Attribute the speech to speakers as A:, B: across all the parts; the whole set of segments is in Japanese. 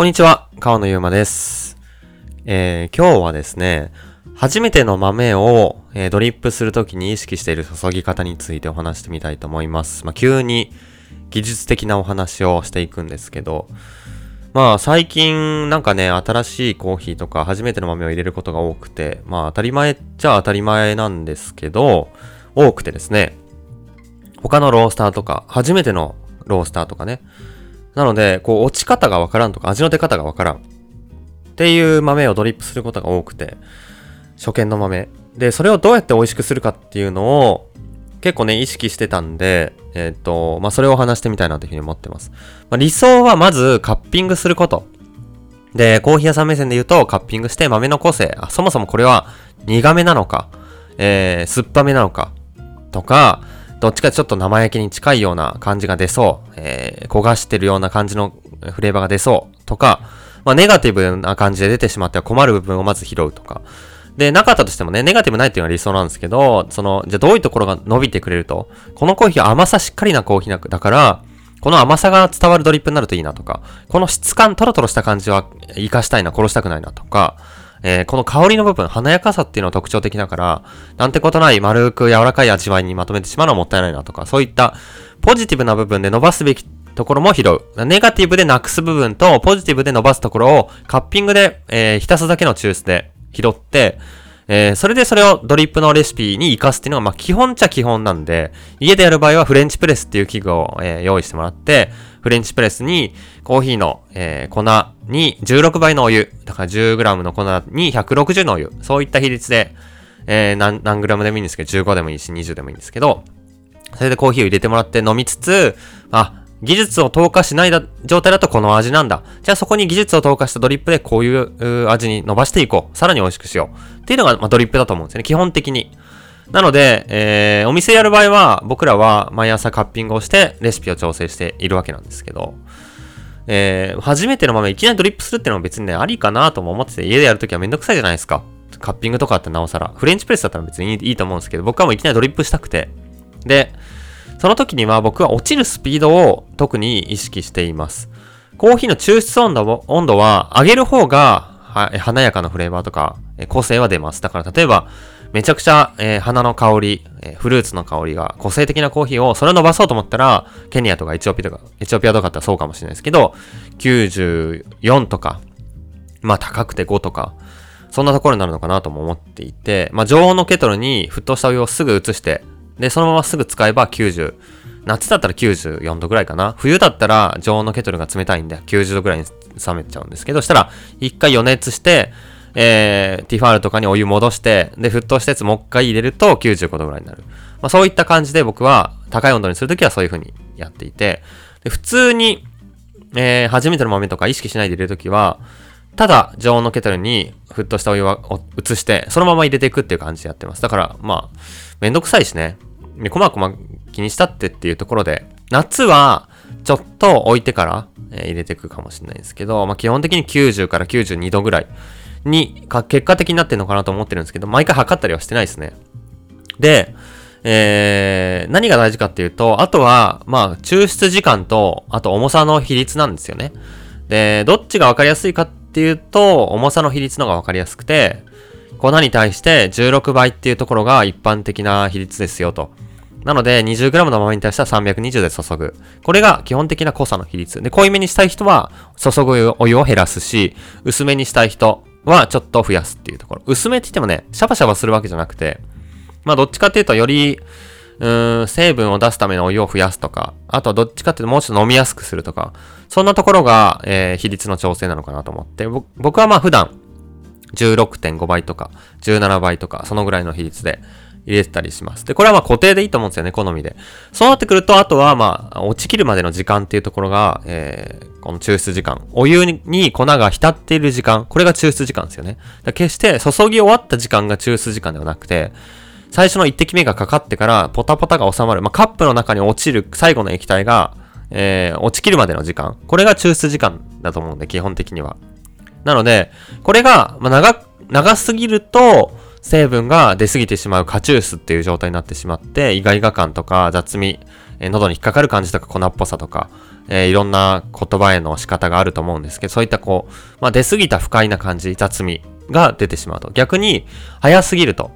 A: こんにちは、川野ゆうまです。えー、今日はですね、初めての豆を、えードリップするときに意識している注ぎ方についてお話してみたいと思います。まあ、急に技術的なお話をしていくんですけど、まあ最近なんかね、新しいコーヒーとか初めての豆を入れることが多くて、まあ当たり前っちゃ当たり前なんですけど、多くてですね、他のロースターとか、初めてのロースターとかね。なので、こう落ち方がわからんとか、味の出方がわからん。っていう豆をドリップすることが多くて、初見の豆。で、それをどうやって美味しくするかっていうのを、結構ね、意識してたんで、えっ、と、まあ、それを話してみたいなというふうに思ってます。まあ、理想はまずカッピングすること。で、コーヒー屋さん目線で言うと、カッピングして豆の個性。あそもそもこれは苦めなのか、えー、酸っぱめなのか、とか、どっちかちょっと生焼けに近いような感じが出そう、えー、焦がしてるような感じのフレーバーが出そう、とか、まあ、ネガティブな感じで出てしまっては困る部分をまず拾うとか。で、なかったとしてもね、ネガティブないっていうのは理想なんですけど、その、じゃあどういうところが伸びてくれると、このコーヒーは甘さしっかりなコーヒーだから、この甘さが伝わるドリップになるといいなとか、この質感、トロトロした感じは活かしたいな、殺したくないなとか、えーこの香りの部分、華やかさっていうのは特徴的だから、なんてことない丸く柔らかい味わいにまとめてしまうのはもったいないなとか、そういったポジティブな部分で伸ばすべきところも拾う。ネガティブでなくす部分と、ポジティブで伸ばすところを、カッピングで、えー浸すだけの抽出で拾って、えーそれでそれをドリップのレシピに活かすっていうのが、まあ、基本っちゃ基本なんで、家でやる場合はフレンチプレスっていう器具を、えー用意してもらって、フレンチプレスにコーヒーの、えー粉に16倍のお湯、だから 10g の粉に160のお湯、そういった比率で、えー何、何グラムでもいいんですけど、15でもいいし、20でもいいんですけど、それでコーヒーを入れてもらって飲みつつ、あ、技術を投下しないだ状態だとこの味なんだ。じゃあそこに技術を投下したドリップでこういうう味に伸ばしていこう。さらに美味しくしよう。っていうのが、まあ、ドリップだと思うんですよね。基本的に。なので、えー、お店やる場合は、僕らは毎朝カッピングをして、レシピを調整しているわけなんですけど、えー、初めての豆いきなりドリップするっていうのは別にね、ありかなとも思ってて、家でやるときはめんどくさいじゃないですか。カッピングとかってなおさら。フレンチプレスだったら別にいいと思うんですけど、僕はもういきなりドリップしたくて。で、その時には僕は落ちるスピードを特に意識しています。コーヒーの抽出温度温度は上げる方がは華やかなフレーバーとかえ個性は出ます。だから例えばめちゃくちゃ、えー花の香り、えーフルーツの香りが個性的なコーヒーをそれを伸ばそうと思ったらケニアとかエチオピアとか、エチオピアとかだったらそうかもしれないですけど、94とか、まあ高くて5とか、そんなところになるのかなとも思っていて、まあ常温のケトルに沸騰したお湯をすぐ移して、で、そのまますぐ使えば90。夏だったら94度ぐらいかな。冬だったら常温のケトルが冷たいんで90度ぐらいに冷めちゃうんですけど、したら一回予熱して、えー、ティファールとかにお湯戻して、で、沸騰したやつもう一回入れると95度ぐらいになる。まあそういった感じで僕は高い温度にするときはそういう風にやっていて、で普通に、えー、初めての豆とか意識しないで入れるときは、ただ常温のケトルに沸騰したお湯を移して、そのまま入れていくっていう感じでやってます。だから、まあ、めんどくさいしね。で、こまこま気にしたってっていうところで、夏はちょっと置いてから、えー入れていくかもしれないですけど、まあ基本的に90から92度ぐらいに結果的になってるのかなと思ってるんですけど、毎回測ったりはしてないですね。で、えー、何が大事かっていうと、あとは、まあ、抽出時間と、あと重さの比率なんですよね。で、どっちが分かりやすいかっていうと、重さの比率の方が分かりやすくて、粉に対して16倍っていうところが一般的な比率ですよと。なので、20g の豆に対しては320で注ぐ。これが基本的な濃さの比率。で、濃いめにしたい人は、注ぐお湯を減らすし、薄めにしたい人はちょっと増やすっていうところ。薄めって言ってもね、シャバシャバするわけじゃなくて、まあ、どっちかっていうと、より、うーん、成分を出すためのお湯を増やすとか、あとはどっちかっていうともうちょっと飲みやすくするとか、そんなところが、えー比率の調整なのかなと思って、僕はまあ普段、16.5倍とか、17倍とか、そのぐらいの比率で入れてたりします。で、これはまあ固定でいいと思うんですよね、好みで。そうなってくると、あとはまあ、落ちきるまでの時間っていうところが、えー、この抽出時間。お湯に粉が浸っている時間。これが抽出時間ですよね。だ決して注ぎ終わった時間が抽出時間ではなくて、最初の一滴目がかかってから、ポタポタが収まる。まあ、カップの中に落ちる最後の液体が、えー、落ちきるまでの時間。これが抽出時間だと思うんで、基本的には。なので、これが、まあ、長、長すぎると、成分が出過ぎてしまうカチュースっていう状態になってしまって、イガイガ感とか雑味、えー、喉に引っかかる感じとか粉っぽさとか、えー、いろんな言葉への仕方があると思うんですけど、そういったこう、まあ出過ぎた不快な感じ、雑味が出てしまうと。逆に、早すぎると、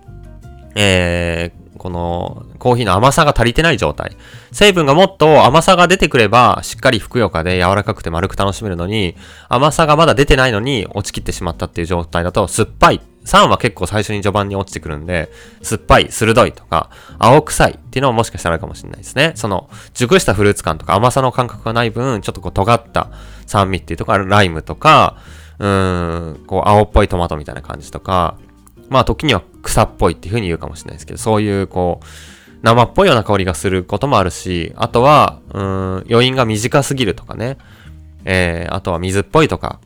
A: えー、このコーヒーの甘さが足りてない状態。成分がもっと甘さが出てくれば、しっかりふくよかで柔らかくて丸く楽しめるのに、甘さがまだ出てないのに落ちきってしまったっていう状態だと、酸っぱい。酸は結構最初に序盤に落ちてくるんで、酸っぱい、鋭いとか、青臭いっていうのももしかしたらあるかもしれないですね。その、熟したフルーツ感とか甘さの感覚がない分、ちょっとこう尖った酸味っていうところライムとか、うーん、こう青っぽいトマトみたいな感じとか、まあ時には草っぽいっていう風に言うかもしれないですけど、そういうこう、生っぽいような香りがすることもあるし、あとは、うん、余韻が短すぎるとかね。えー、あとは水っぽいとか。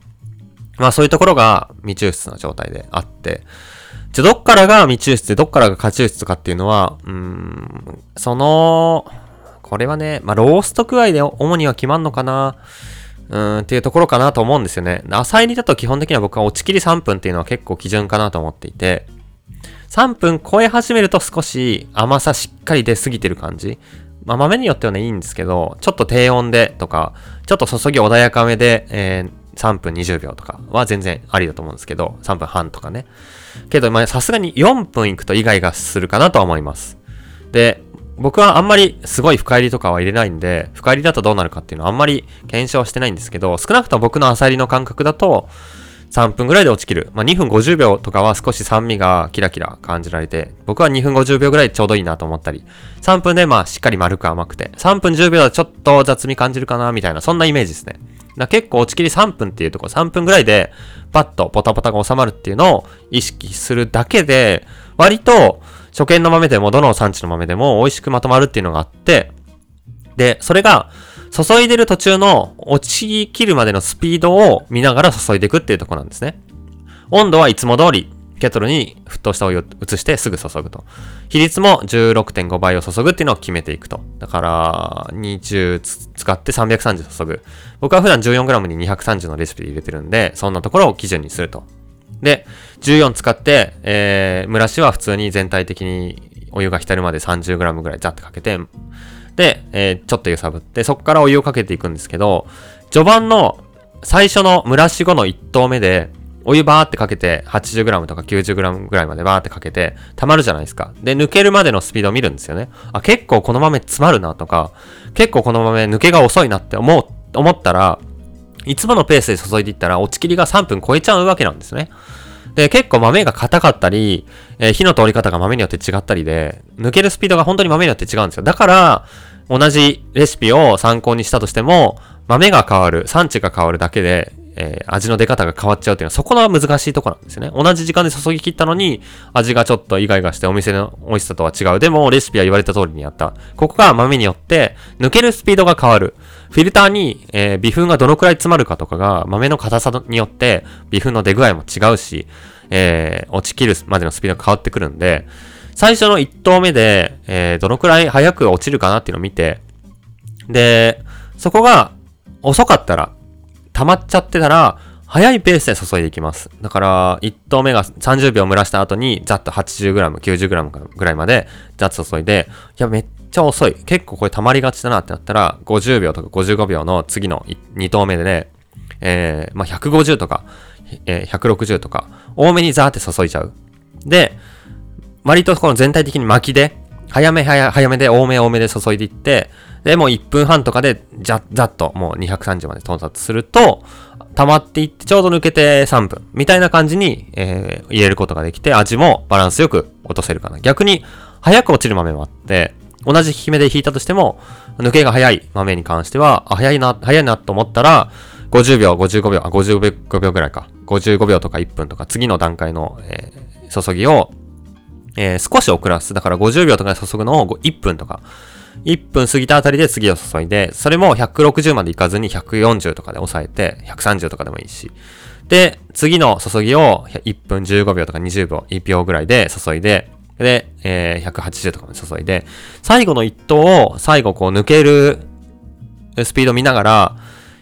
A: まあそういうところが未抽出な状態であって、じゃ、どっからが未抽出でどっからが過抽出かっていうのは、うん、その、これはね、まあロースト具合で主には決まんのかな。うん、っていうところかなと思うんですよね。浅入りだと基本的には僕は落ちきり3分っていうのは結構基準かなと思っていて、3分超え始めると少し甘さしっかり出過ぎてる感じ？まあ豆によってはね、いいんですけど、ちょっと低温でとか、ちょっと注ぎ穏やかめで、えー、3分20秒とかは全然ありだと思うんですけど、3分半とかね。けど、まさすがに4分いくとイガイガするかなとは思います。で、僕はあんまりすごい深入りとかは入れないんで、深入りだとどうなるかっていうのはあんまり検証してないんですけど、少なくとも僕の浅入りの感覚だと、3分ぐらいで落ちきる。まあ、2分50秒とかは少し酸味がキラキラ感じられて、僕は2分50秒ぐらいちょうどいいなと思ったり、3分でまあしっかり丸く甘くて、3分10秒はちょっと雑味感じるかなみたいな、そんなイメージですね。だ結構落ちきり3分っていうところ、3分ぐらいでパッとポタポタが収まるっていうのを意識するだけで、割と初見の豆でもどの産地の豆でも美味しくまとまるっていうのがあって、で、それが、注いでる途中の落ちきるまでのスピードを見ながら注いでいくっていうとこなんですね。温度はいつも通り、ケトルに沸騰したお湯を移してすぐ注ぐと。比率も16.5倍を注ぐっていうのを決めていくと。だから、20使って330注ぐ。僕は普段 14g に230のレシピで入れてるんで、そんなところを基準にすると。で、14使って、えー、蒸らしは普通に全体的にお湯が浸るまで 30g ぐらいザッてかけて、えー、ちょっと揺さぶって、そこからお湯をかけていくんですけど、序盤の最初の蒸らし後の1投目で、お湯バーってかけて、80g とか 90g ぐらいまでバーってかけて、溜まるじゃないですか。で、抜けるまでのスピードを見るんですよね。あ、結構この豆詰まるなとか、結構この豆抜けが遅いなって思う、思ったら、いつものペースで注いでいったら、落ち切りが3分超えちゃうわけなんですね。で、結構豆が硬かったり、えー、火の通り方が豆によって違ったりで、抜けるスピードが本当に豆によって違うんですよ。だから、同じレシピを参考にしたとしても、豆が変わる、産地が変わるだけで、えー、味の出方が変わっちゃうっていうのは、そこの難しいところなんですよね。同じ時間で注ぎ切ったのに、味がちょっとイガイガしてお店の美味しさとは違う。でも、レシピは言われた通りにやった。ここが豆によって、抜けるスピードが変わる。フィルターに、えー、微粉がどのくらい詰まるかとかが、豆の硬さによって、微粉の出具合も違うし、えー、落ちきるまでのスピードが変わってくるんで、最初の1投目で、えー、どのくらい早く落ちるかなっていうのを見て、で、そこが遅かったら、溜まっちゃってたら、早いペースで注いでいきます。だから、1投目が30秒蒸らした後に、ざっと 80g、90g ぐらいまで、ざっと注いで、いや、めっちゃ遅い。結構これ溜まりがちだなってなったら、50秒とか55秒の次の2投目でね、えー、まあ、150とか、えー、160とか、多めにザーって注いじゃう。で、割とこの全体的に巻きで、早め早早めで多め多めで注いでいって、で、もう1分半とかで、じゃ、ざっともう230まで到達すると、溜まっていってちょうど抜けて3分みたいな感じに、えー、入れることができて味もバランスよく落とせるかな。逆に早く落ちる豆もあって、同じ引き目で引いたとしても、抜けが早い豆に関しては、あ、早いな、早いなと思ったら、50秒、55秒、あ、55秒ぐらいか。55秒とか1分とか、次の段階の、えー、注ぎを、えー、少し遅らす。だから50秒とかで注ぐのを1分とか、1分過ぎたあたりで次を注いで、それも160までいかずに140とかで抑えて、130とかでもいいし。で、次の注ぎを1分15秒とか20秒、1秒ぐらいで注いで、で、えー、180とかまで注いで、最後の1投を最後こう抜けるスピード見ながら、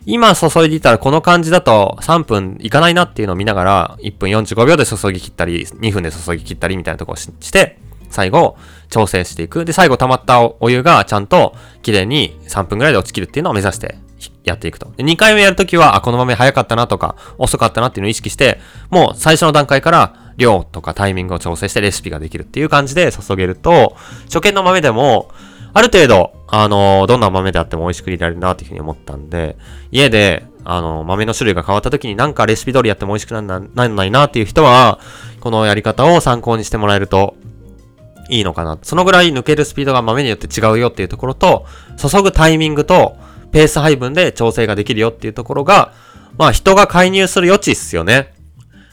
A: 今注いでいたらこの感じだと3分いかないなっていうのを見ながら、1分45秒で注ぎ切ったり、2分で注ぎ切ったりみたいなとこをして、最後、調整していく。で、最後溜まったお湯がちゃんと綺麗に3分ぐらいで落ちきるっていうのを目指してやっていくと。で、2回目やるときは、あ、この豆早かったなとか、遅かったなっていうのを意識して、もう最初の段階から量とかタイミングを調整してレシピができるっていう感じで注げると、初見の豆でも、ある程度、あの、どんな豆であっても美味しく入れられるなっていうふうに思ったんで、家で、あの、豆の種類が変わった時になんかレシピ通りやっても美味しくならないなっていう人は、このやり方を参考にしてもらえるといいのかな。そのぐらい抜けるスピードが豆によって違うよっていうところと、注ぐタイミングと、ペース配分で調整ができるよっていうところが、まあ人が介入する余地っすよね。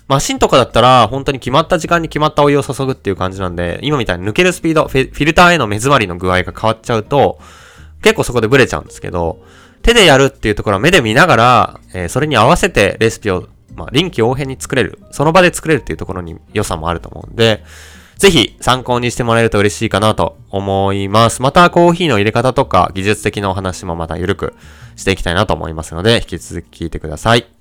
A: マシンとかだったら、本当に決まった時間に決まったお湯を注ぐっていう感じなんで、今みたいに抜けるスピード、フィルターへの目詰まりの具合が変わっちゃうと、結構そこでブレちゃうんですけど、手でやるっていうところは目で見ながら、えー、それに合わせてレシピを、まあ、臨機応変に作れる。その場で作れるっていうところに良さもあると思うんで、ぜひ参考にしてもらえると嬉しいかなと思います。またコーヒーの入れ方とか技術的なお話もまた緩くしていきたいなと思いますので、引き続き聞いてください。